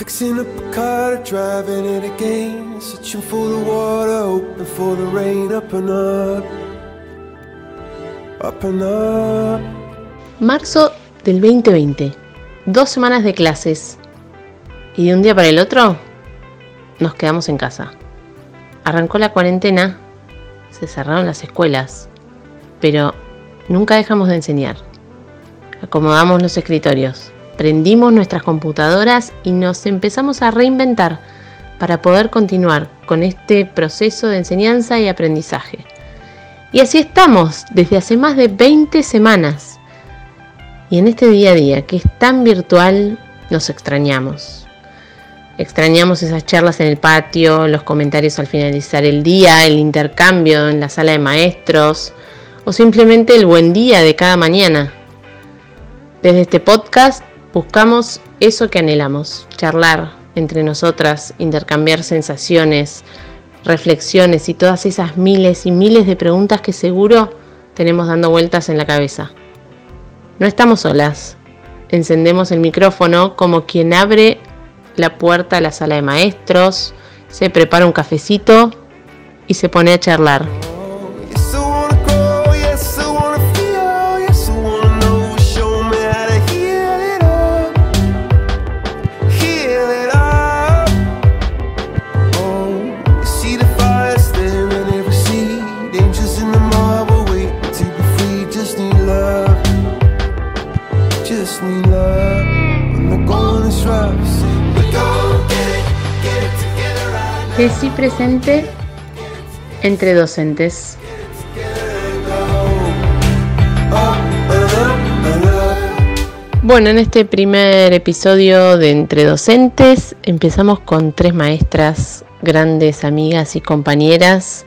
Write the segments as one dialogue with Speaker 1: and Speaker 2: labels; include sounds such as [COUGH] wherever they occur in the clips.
Speaker 1: Fixing up a car, driving it again. Searching for the water, hoping for the rain. Up up, up and up.
Speaker 2: Marzo del 2020. Dos semanas de clases. Y de un día para el otro, nos quedamos en casa. Arrancó la cuarentena, se cerraron las escuelas, pero nunca dejamos de enseñar. Acomodamos los escritorios, prendimos nuestras computadoras y nos empezamos a reinventar para poder continuar con este proceso de enseñanza y aprendizaje. Y así estamos desde hace más de 20 semanas. Y en este día a día que es tan virtual, nos extrañamos. Extrañamos esas charlas en el patio, los comentarios al finalizar el día, el intercambio en la sala de maestros o simplemente el buen día de cada mañana. Desde este podcast buscamos eso que anhelamos, charlar entre nosotras, intercambiar sensaciones, reflexiones y todas esas miles y miles de preguntas que seguro tenemos dando vueltas en la cabeza. No estamos solas. Encendemos el micrófono como quien abre la puerta a la sala de maestros, se prepara un cafecito y se pone a charlar.
Speaker 1: Now.
Speaker 2: Jessy presente entre docentes. Bueno, en este primer episodio de Entre Docentes empezamos con tres maestras, grandes amigas y compañeras,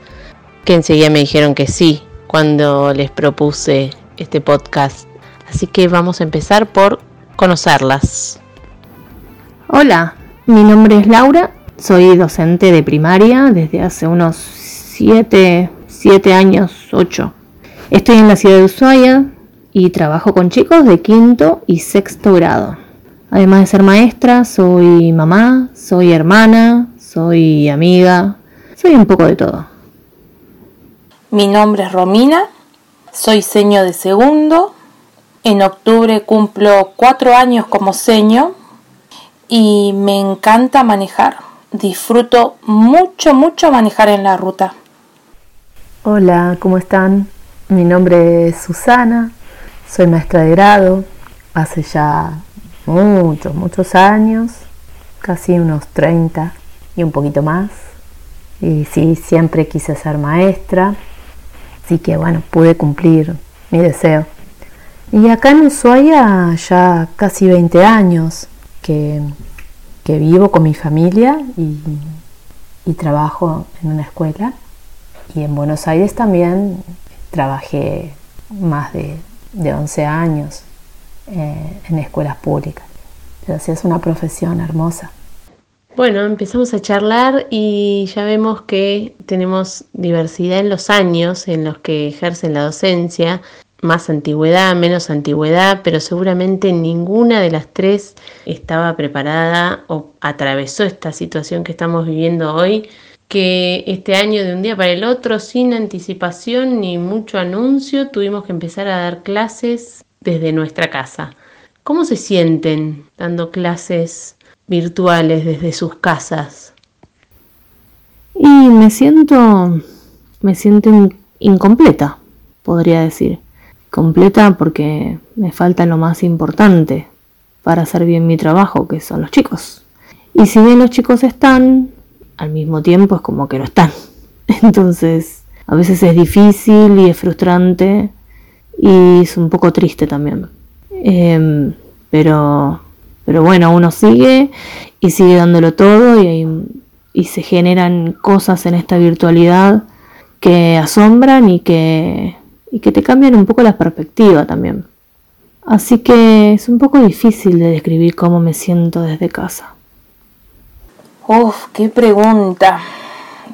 Speaker 2: que enseguida me dijeron que sí cuando les propuse este podcast. Así que vamos a empezar por conocerlas.
Speaker 3: Hola, mi nombre es Laura, soy docente de primaria desde hace unos 7 años, 8. Estoy en la ciudad de Ushuaia y trabajo con chicos de quinto y sexto grado. Además de ser maestra, soy mamá, soy hermana, soy amiga, soy un poco de todo.
Speaker 4: Mi nombre es Romina, soy seño de segundo. En octubre cumplo cuatro años como seño y me encanta manejar. Disfruto mucho, mucho manejar en la ruta.
Speaker 3: Hola, ¿cómo están? Mi nombre es Susana, soy maestra de grado, hace ya muchos, muchos años, casi unos 30 y un poquito más. Y sí, siempre quise ser maestra, así que bueno, pude cumplir mi deseo. Y acá en Ushuaia ya casi 20 años que, que vivo con mi familia y, trabajo en una escuela. Y en Buenos Aires también trabajé más de, de 11 años eh, en escuelas públicas. Pero sí es una profesión hermosa.
Speaker 2: Bueno, empezamos a charlar y ya vemos que tenemos diversidad en los años en los que ejercen la docencia, más antigüedad, menos antigüedad, pero seguramente ninguna de las tres estaba preparada o atravesó esta situación que estamos viviendo hoy, que este año de un día para el otro, sin anticipación ni mucho anuncio, tuvimos que empezar a dar clases desde nuestra casa. ¿Cómo se sienten dando clases virtuales desde sus casas?
Speaker 3: Y me siento, me siento in- incompleta, podría decir. Completa porque me falta lo más importante para hacer bien mi trabajo, que son los chicos. Y si bien los chicos están, al mismo tiempo es como que no están. [LAUGHS] Entonces, a veces es difícil y es frustrante y es un poco triste también. Em, pero, pero bueno, uno sigue y sigue dándolo todo y, y se generan cosas en esta virtualidad que asombran y que, y que te cambian un poco la perspectiva también. Así que es un poco difícil de describir cómo me siento desde casa.
Speaker 4: Uf, qué pregunta.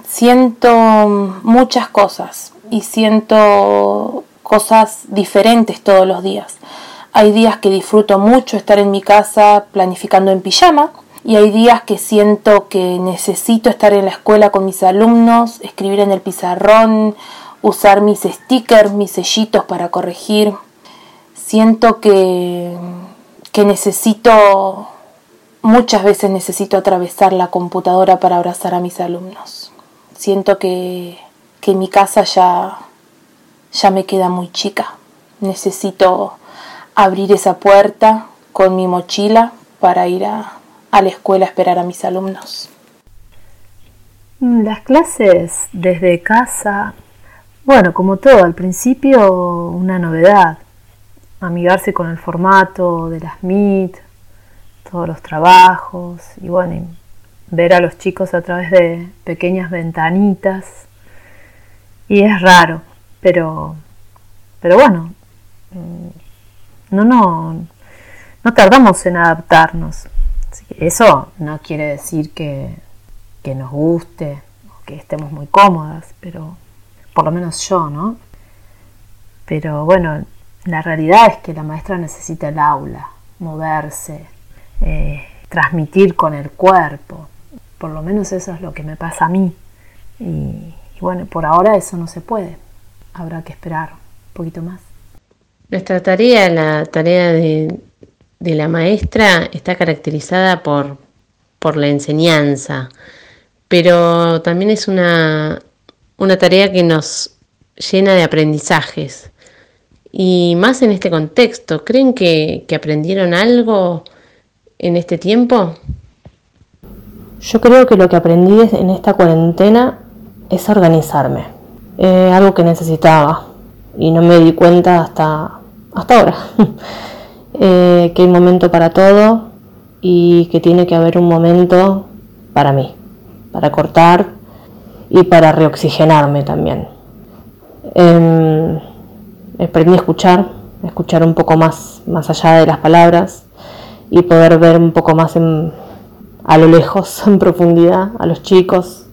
Speaker 4: Siento muchas cosas y siento cosas diferentes todos los días. Hay días que disfruto mucho estar en mi casa planificando en pijama y hay días que siento que necesito estar en la escuela con mis alumnos, escribir en el pizarrón, usar mis stickers, mis sellitos para corregir. Siento que, que necesito, muchas veces necesito atravesar la computadora para abrazar a mis alumnos. Siento que, que mi casa ya, ya me queda muy chica. Necesito abrir esa puerta con mi mochila para ir a, a la escuela a esperar a mis alumnos.
Speaker 3: Las clases desde casa, bueno, como todo, al principio una novedad, amigarse con el formato de las Meet, todos los trabajos y bueno, ver a los chicos a través de pequeñas ventanitas. Y es raro, pero, pero bueno, mm, no, no, no tardamos en adaptarnos. eso no quiere decir que, que nos guste o que estemos muy cómodas, pero por lo menos yo, ¿no? Pero bueno, la realidad es que la maestra necesita el aula, moverse, eh, transmitir con el cuerpo. Por lo menos eso es lo que me pasa a mí. Y, y bueno, por ahora eso no se puede. Habrá que esperar un poquito más.
Speaker 2: Nuestra tarea, la tarea de, de la maestra está caracterizada por, por la enseñanza, pero también es una, una tarea que nos llena de aprendizajes. Y más en este contexto, ¿creen que, que aprendieron algo en este tiempo?
Speaker 3: Yo creo que lo que aprendí en esta cuarentena es organizarme. Eh, algo que necesitaba y no me di cuenta hasta, hasta ahora. [LAUGHS] eh, que hay momento para todo y que tiene que haber un momento para mí, para cortar y para reoxigenarme también. Eh, aprendí a escuchar, a escuchar un poco más, más allá de las palabras y poder ver un poco más en, a lo lejos, [LAUGHS] en profundidad, a los chicos,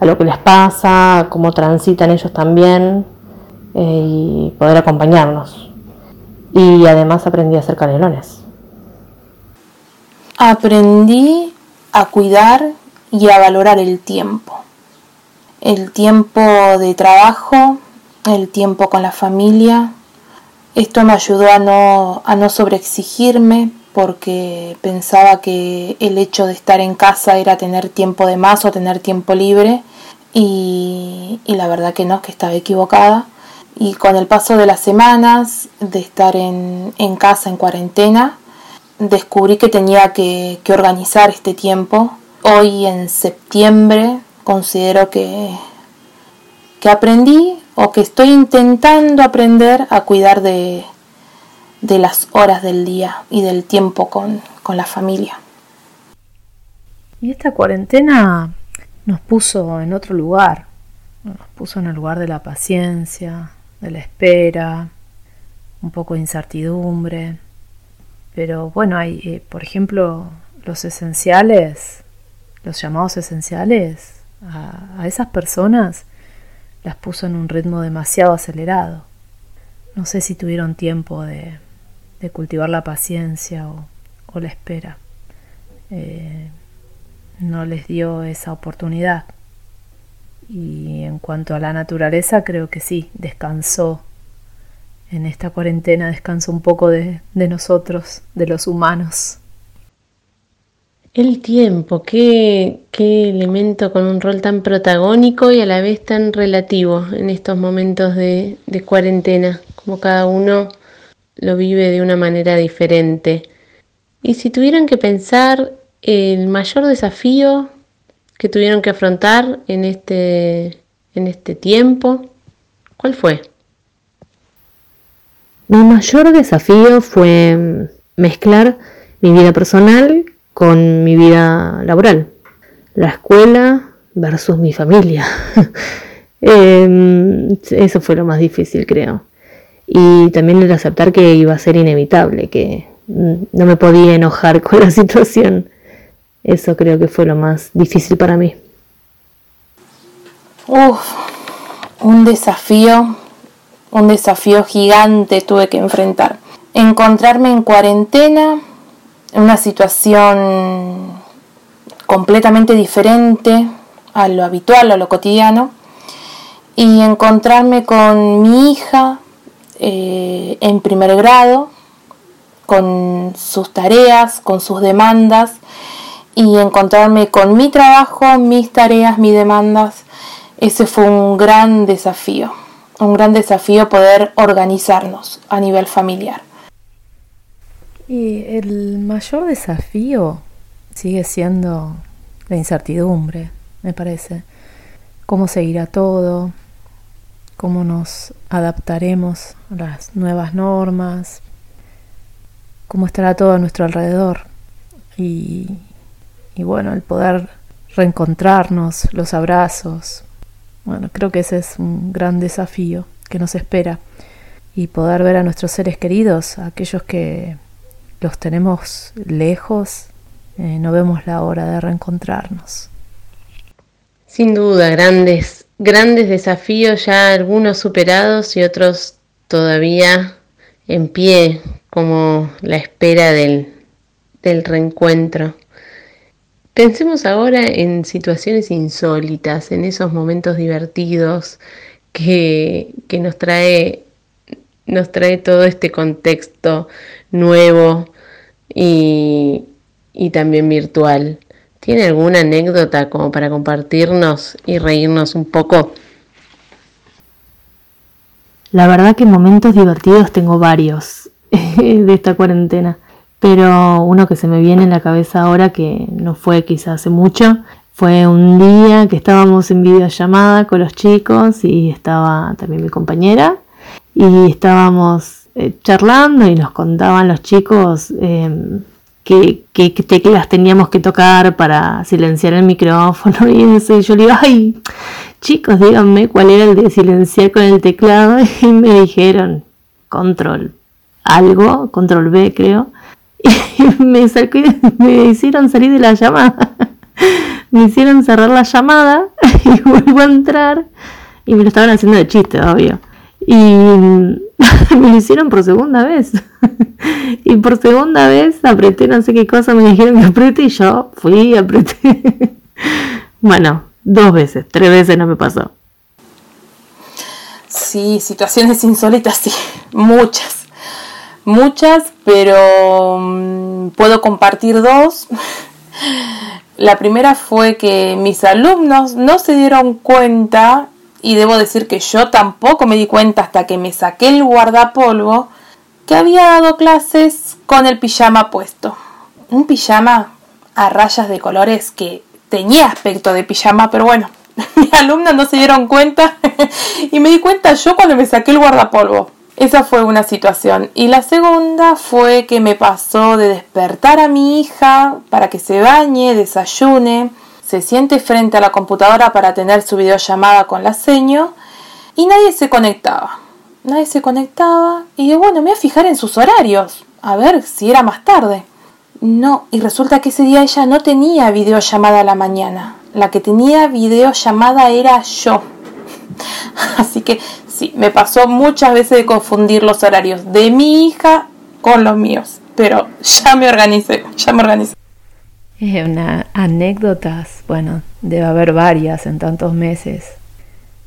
Speaker 3: a lo que les pasa, cómo transitan ellos también eh, y poder acompañarnos y además aprendí a hacer canelones.
Speaker 4: Aprendí a cuidar y a valorar el tiempo. El tiempo de trabajo, el tiempo con la familia. Esto me ayudó a no, a no sobreexigirme porque pensaba que el hecho de estar en casa era tener tiempo de más o tener tiempo libre y, la verdad que no, que estaba equivocada y con el paso de las semanas de estar en, casa en cuarentena, descubrí que tenía que, organizar este tiempo. Hoy en septiembre considero que, que aprendí o que estoy intentando aprender a cuidar de, de las horas del día y del tiempo con, con la familia.
Speaker 3: Y esta cuarentena nos puso en otro lugar, nos puso en el lugar de la paciencia, de la espera, un poco de incertidumbre. Pero bueno, hay, eh, por ejemplo, los esenciales, los llamados esenciales, a, esas personas las puso en un ritmo demasiado acelerado. No sé si tuvieron tiempo de, cultivar la paciencia o, la espera. Eh, no les dio esa oportunidad. Y en cuanto a la naturaleza, creo que sí, descansó. En esta cuarentena descansó un poco de, nosotros, de los humanos.
Speaker 2: El tiempo, qué, qué elemento con un rol tan protagónico y a la vez tan relativo en estos momentos de, de cuarentena, como cada uno lo vive de una manera diferente. Y si tuvieran que pensar el mayor desafío que tuvieron que afrontar en este, en este tiempo? ¿Cuál fue?
Speaker 3: Mi mayor desafío fue mezclar mi vida personal con mi vida laboral. La escuela versus mi familia. [LAUGHS] Em, eso fue lo más difícil, creo. Y también el aceptar que iba a ser inevitable, que no me podía enojar con la [LAUGHS] situación. Eso creo que fue lo más difícil para mí.
Speaker 4: Uf, un desafío, un desafío gigante tuve que enfrentar. Encontrarme en cuarentena, en una situación completamente diferente a lo habitual, a lo cotidiano, y encontrarme con mi hija eh, en primer grado, con sus tareas, con sus demandas, y encontrarme con mi trabajo, mis tareas, mis demandas. Ese fue un gran desafío, un gran desafío poder organizarnos a nivel familiar.
Speaker 5: Y el mayor desafío sigue siendo la incertidumbre, me parece. Cómo seguirá todo, cómo nos adaptaremos a las nuevas normas, cómo estará todo a nuestro alrededor. Y, y bueno, el poder reencontrarnos, los abrazos. Bueno, creo que ese es un gran desafío que nos espera. Y poder ver a nuestros seres queridos, a aquellos que los tenemos lejos, eh, no vemos la hora de reencontrarnos.
Speaker 2: Sin duda, grandes, grandes desafíos, ya algunos superados y otros todavía en pie, como la espera del, del reencuentro. Pensemos ahora en situaciones insólitas, en esos momentos divertidos que, que nos, trae, nos trae todo este contexto nuevo y, y también virtual. ¿Tiene alguna anécdota como para compartirnos y reírnos un poco?
Speaker 3: La verdad que momentos divertidos tengo varios [LAUGHS] de esta cuarentena, pero uno que se me viene en la cabeza ahora que no fue quizás hace mucho, fue un día que estábamos en videollamada con los chicos y estaba también mi compañera y estábamos eh, charlando y nos contaban los chicos eh, qué, teclas teníamos que tocar para silenciar el micrófono y eso. Y yo le digo, ay, chicos, díganme cuál era el de silenciar con el teclado. [LAUGHS] Y me dijeron, control, algo, control B creo. [LAUGHS] Y me, [LAUGHS] me hicieron salir de la llamada. Me hicieron cerrar la llamada y vuelvo a entrar. Y me lo estaban haciendo de chiste, obvio. Y [LAUGHS] me lo hicieron por segunda vez. [LAUGHS] y por segunda vez apreté no sé qué cosa, me dijeron que apriete y yo fui apreté. [LAUGHS] bueno, dos veces, tres veces no me pasó.
Speaker 4: Sí, situaciones insólitas, sí, muchas, muchas, pero mm, puedo compartir dos. La primera fue que mis alumnos no se dieron cuenta y debo decir que yo tampoco me di cuenta hasta que me saqué el guardapolvo que había dado clases con el pijama puesto. Un pijama a rayas de colores que tenía aspecto de pijama, pero bueno, [LAUGHS] mis alumnos no se dieron cuenta [LAUGHS] y me di cuenta yo cuando me saqué el guardapolvo. Esa fue una situación. Y la segunda fue que me pasó de despertar a mi hija para que se bañe, desayune, se siente frente a la computadora para tener su videollamada con la seño y nadie se conectaba. Nadie se conectaba y bueno, me voy a fijar en sus horarios, a ver si era más tarde. No, y resulta que ese día ella no tenía videollamada a la mañana. La que tenía videollamada era yo. [LAUGHS] Así que sí, me pasó muchas veces de confundir los horarios de mi hija con los míos. Pero ya me organicé, ya me organicé.
Speaker 5: Anécdotas, bueno, debe haber varias en tantos meses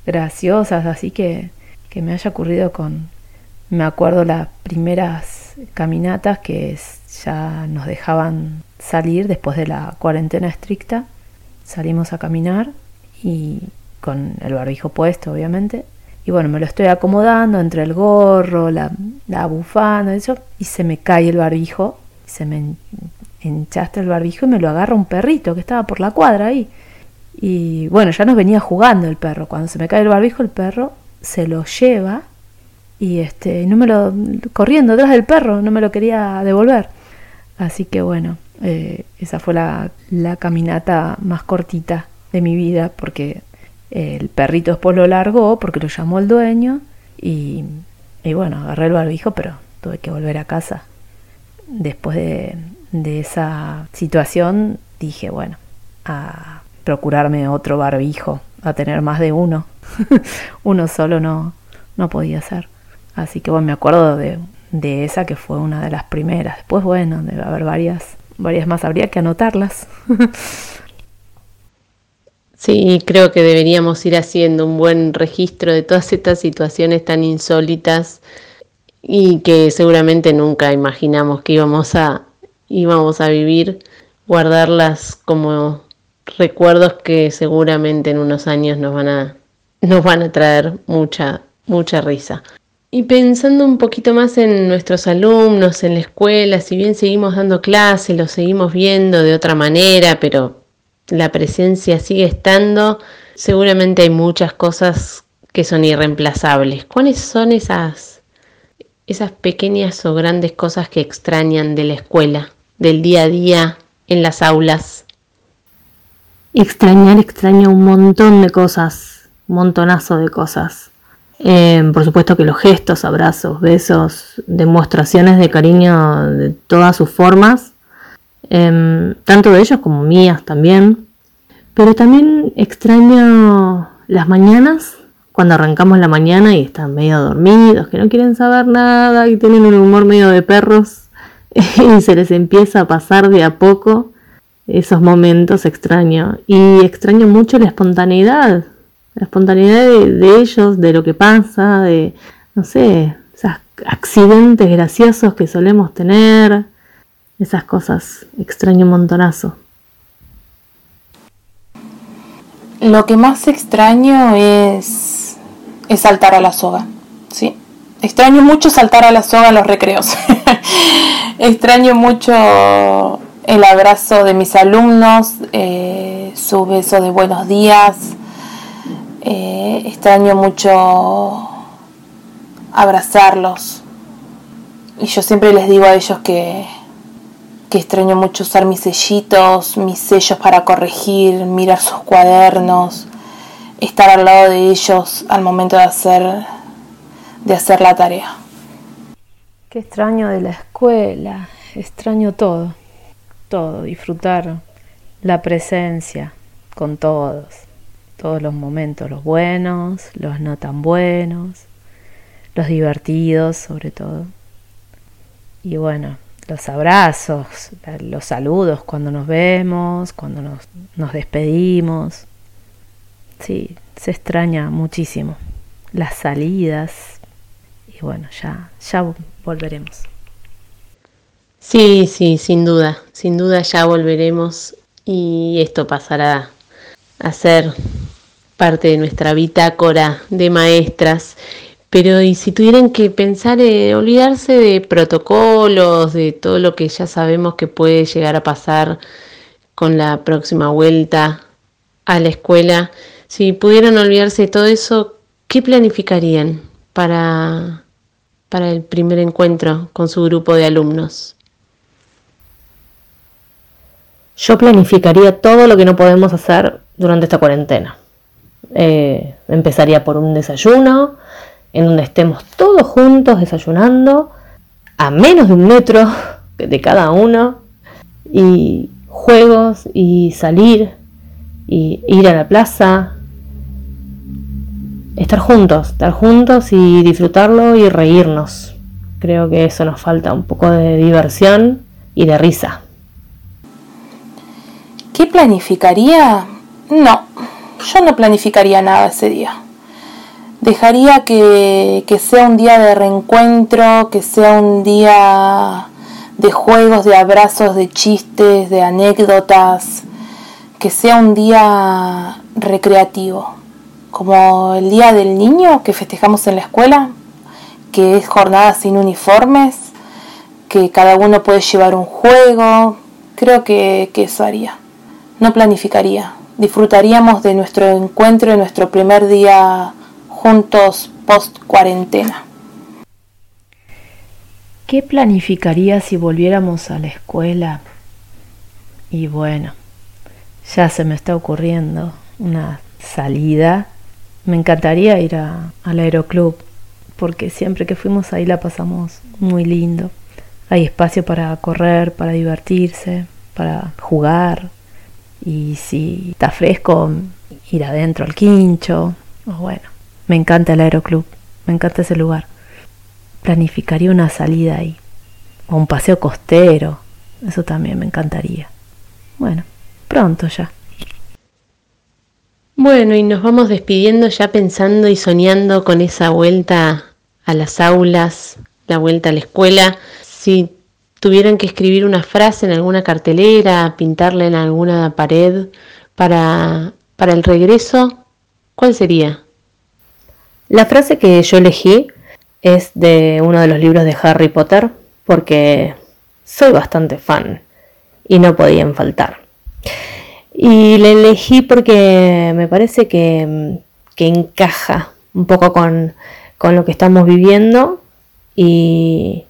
Speaker 5: graciosas, así que que me haya ocurrido con, me acuerdo las primeras caminatas que ya nos dejaban salir después de la cuarentena estricta, salimos a caminar y con el barbijo puesto, obviamente. Y bueno, me lo estoy acomodando entre el gorro, la, la bufanda, eso, y se me cae el barbijo, se me hinchaste el barbijo y me lo agarra un perrito que estaba por la cuadra ahí. Y bueno, ya nos venía jugando el perro. Cuando se me cae el barbijo, el perro se lo lleva y este, no me lo, corriendo detrás del perro, no me lo quería devolver. Así que bueno, eh, esa fue la, la, caminata más cortita de mi vida porque el perrito después lo largó porque lo llamó el dueño y, y bueno, agarré el barbijo, pero tuve que volver a casa después de, de esa situación dije, bueno, a procurarme otro barbijo, a tener más de uno. [LAUGHS] uno solo no, no podía ser. Así que bueno, me acuerdo de, de, esa que fue una de las primeras. Después, bueno, debe haber varias, varias más, habría que anotarlas. [LAUGHS]
Speaker 2: Sí, creo que deberíamos ir haciendo un buen registro de todas estas situaciones tan insólitas y que seguramente nunca imaginamos que íbamos a, íbamos a vivir, guardarlas como recuerdos que seguramente en unos años nos van a, nos van a traer mucha, mucha risa. Y pensando un poquito más en nuestros alumnos, en la escuela, si bien seguimos dando clases, los seguimos viendo de otra manera, pero la presencia sigue estando, seguramente hay muchas cosas que son irreemplazables. ¿Cuáles son esas, esas pequeñas o grandes cosas que extrañan de la escuela, del día a día, en las aulas?
Speaker 3: Extrañar, extraño un montón de cosas, un montonazo de cosas. Eh, por supuesto que los gestos, abrazos, besos, demostraciones de cariño de todas sus formas Em, tanto de ellos como mías también. Pero también extraño las mañanas, cuando arrancamos la mañana y están medio dormidos, que no quieren saber nada, y tienen un humor medio de perros, [LAUGHS] y se les empieza a pasar de a poco esos momentos extraño. Y extraño mucho la espontaneidad, la espontaneidad de, de ellos, de lo que pasa, de, no sé, esos accidentes graciosos que solemos tener esas cosas. Extraño un montonazo.
Speaker 4: Lo que más extraño es, es saltar a la soga. ¿sí? Extraño mucho saltar a la soga en los recreos. [LAUGHS] extraño mucho el abrazo de mis alumnos, eh, su beso de buenos días. Eh, extraño mucho abrazarlos. Y yo siempre les digo a ellos que, que extraño mucho usar mis sellitos, mis sellos para corregir, mirar sus cuadernos, estar al lado de ellos al momento de hacer, de hacer la tarea.
Speaker 5: Qué extraño de la escuela, extraño todo, todo, disfrutar la presencia con todos, todos los momentos, los buenos, los no tan buenos, los divertidos sobre todo. Y bueno, los abrazos, los saludos cuando nos vemos, cuando nos, nos despedimos. Sí, se extraña muchísimo. Las salidas. Y bueno, ya, ya volveremos.
Speaker 2: Sí, sí, sin duda, sin duda ya volveremos y esto pasará a ser parte de nuestra bitácora de maestras pero y si tuvieran que pensar, en olvidarse de protocolos, de todo lo que ya sabemos que puede llegar a pasar con la próxima vuelta a la escuela, si pudieran olvidarse de todo eso, ¿qué planificarían para, para el primer encuentro con su grupo de alumnos?
Speaker 3: Yo planificaría todo lo que no podemos hacer durante esta cuarentena. Eh, empezaría por un desayuno, en donde estemos todos juntos desayunando a menos de un metro [LAUGHS] de cada uno y juegos y salir y ir a la plaza estar juntos estar juntos y disfrutarlo y reírnos. Creo que eso nos falta un poco de diversión y de risa.
Speaker 4: ¿qué planificaría? no yo no planificaría nada ese día. Dejaría que, sea un día de reencuentro, que sea un día de juegos, de abrazos, de chistes, de anécdotas, que sea un día recreativo, como el Día del Niño que festejamos en la escuela, que es jornada sin uniformes, que cada uno puede llevar un juego, creo que, que eso haría, no planificaría, disfrutaríamos de nuestro encuentro, de nuestro primer día juntos post cuarentena.
Speaker 5: ¿Qué planificaría si volviéramos a la escuela? Y bueno, ya se me está ocurriendo una salida. Me encantaría ir al aeroclub, porque siempre que fuimos ahí la pasamos muy lindo. Hay espacio para correr, para divertirse, para jugar. Y si está fresco, ir adentro al quincho. O bueno, me encanta el aeroclub, me encanta ese lugar. Planificaría una salida ahí, o un paseo costero, eso también me encantaría. Bueno, pronto ya.
Speaker 2: Bueno, y nos vamos despidiendo ya pensando y soñando con esa vuelta a las aulas, la vuelta a la escuela. Si tuvieran que escribir una frase en alguna cartelera, pintarla en alguna pared para, para el regreso, ¿cuál sería?
Speaker 3: La frase que yo elegí es de uno de los libros de Harry Potter porque soy bastante fan y no podían faltar. Y la elegí porque me parece que, encaja un poco con, lo que estamos viviendo y,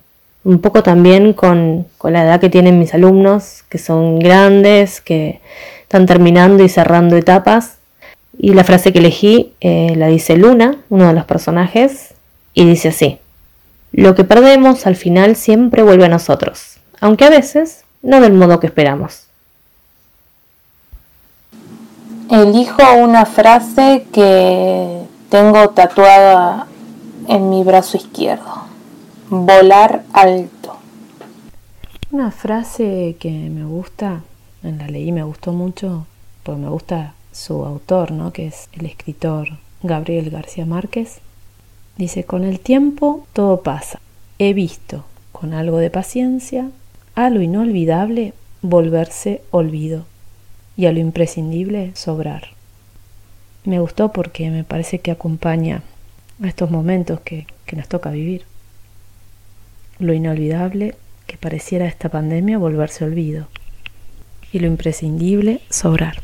Speaker 3: un poco también con, la edad que tienen mis alumnos, que son grandes, que están terminando y cerrando etapas. Y la frase que elegí eh, la dice Luna, uno de los personajes, y dice así, lo que perdemos al final siempre vuelve a nosotros, aunque a veces no del modo que esperamos.
Speaker 4: Elijo una frase que tengo tatuada en mi brazo izquierdo. Volar alto.
Speaker 5: Una frase que me gusta, en la leí me gustó mucho, porque me gusta su autor, ¿no? que es el escritor Gabriel García Márquez. Dice, con el tiempo todo pasa. He visto, con algo de paciencia, a lo inolvidable volverse olvido y a lo imprescindible sobrar. Me gustó porque me parece que acompaña a estos momentos que, que nos toca vivir lo inolvidable que pareciera esta pandemia volverse olvido y lo imprescindible sobrar.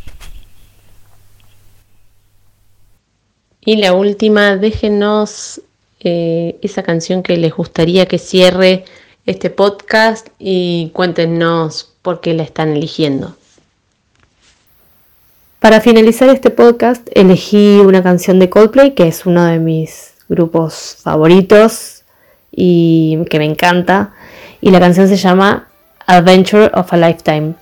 Speaker 2: Y la última, déjenos eh, esa canción que les gustaría que cierre este podcast y cuéntenos por qué la están eligiendo.
Speaker 3: Para finalizar este podcast elegí una canción de Coldplay que es uno de mis grupos favoritos y que me encanta. Y la canción se llama Adventure of a Lifetime.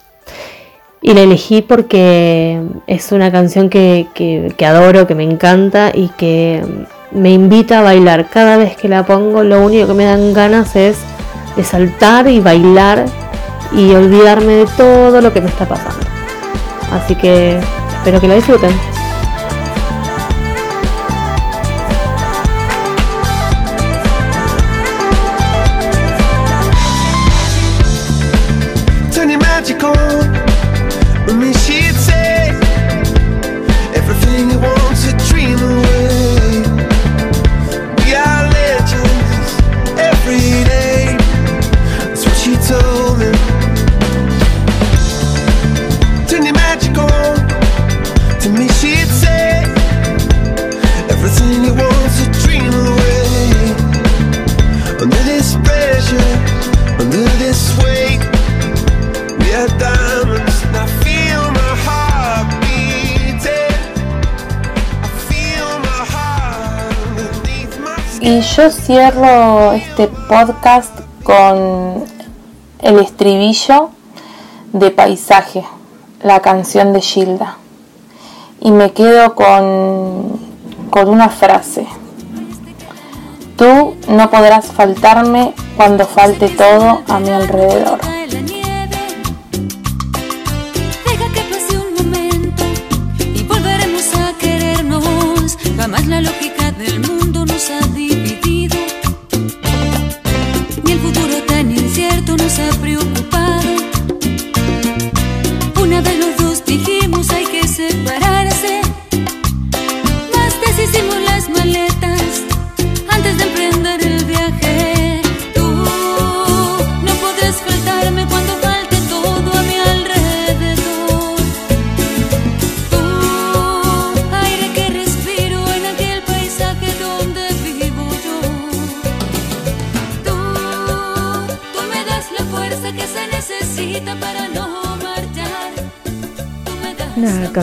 Speaker 3: Y la elegí porque es una canción que, que, adoro, que me encanta y que me invita a bailar. Cada vez que la pongo, lo único que me dan ganas es de saltar y bailar y olvidarme de todo lo que me está pasando. Así que espero que la disfruten.
Speaker 4: Yo cierro este podcast con el estribillo de Paisaje, la canción de Gilda. Y me quedo con, con una frase. Tú no podrás faltarme cuando falte todo a mi alrededor.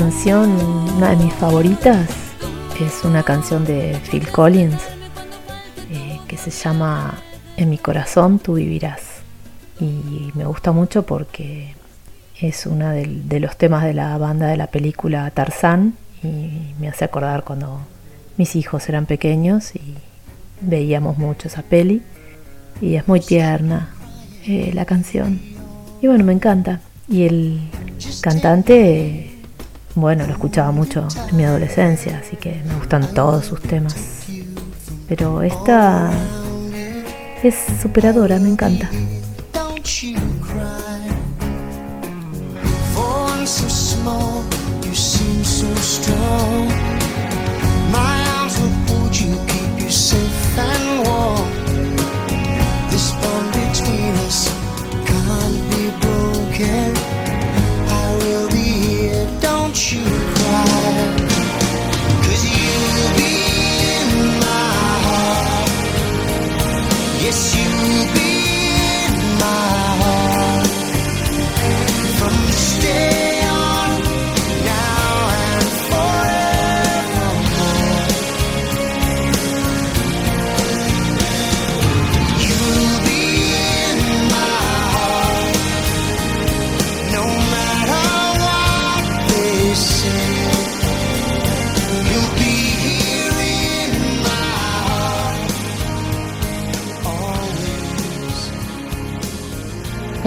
Speaker 6: Una de
Speaker 5: mis favoritas, es una canción de Phil Collins eh, que se llama En mi corazón tú vivirás. Y me gusta mucho porque es uno de los temas de la banda de la película Tarzán y me hace acordar cuando mis hijos eran pequeños y veíamos mucho esa peli. Y es muy tierna eh, la canción. Y bueno me encanta. Y el cantante
Speaker 7: bueno, lo escuchaba mucho en mi adolescencia, así que me gustan todos sus temas. Pero esta es superadora, me encanta.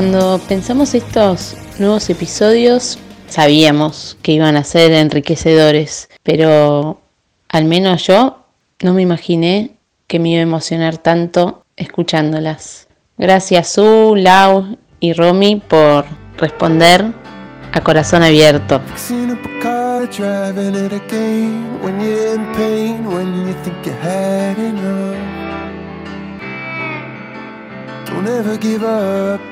Speaker 2: Cuando pensamos estos nuevos episodios, sabíamos que iban a ser enriquecedores, pero al menos yo no me imaginé que me iba a emocionar tanto escuchándolas. Gracias Su, Lau y Romy por responder a corazón abierto.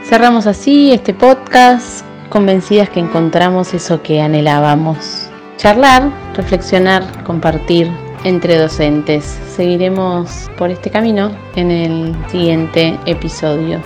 Speaker 2: Cerramos así este podcast, convencidas que encontramos eso que anhelábamos. Charlar, reflexionar, compartir entre docentes. Seguiremos por este camino en el siguiente episodio.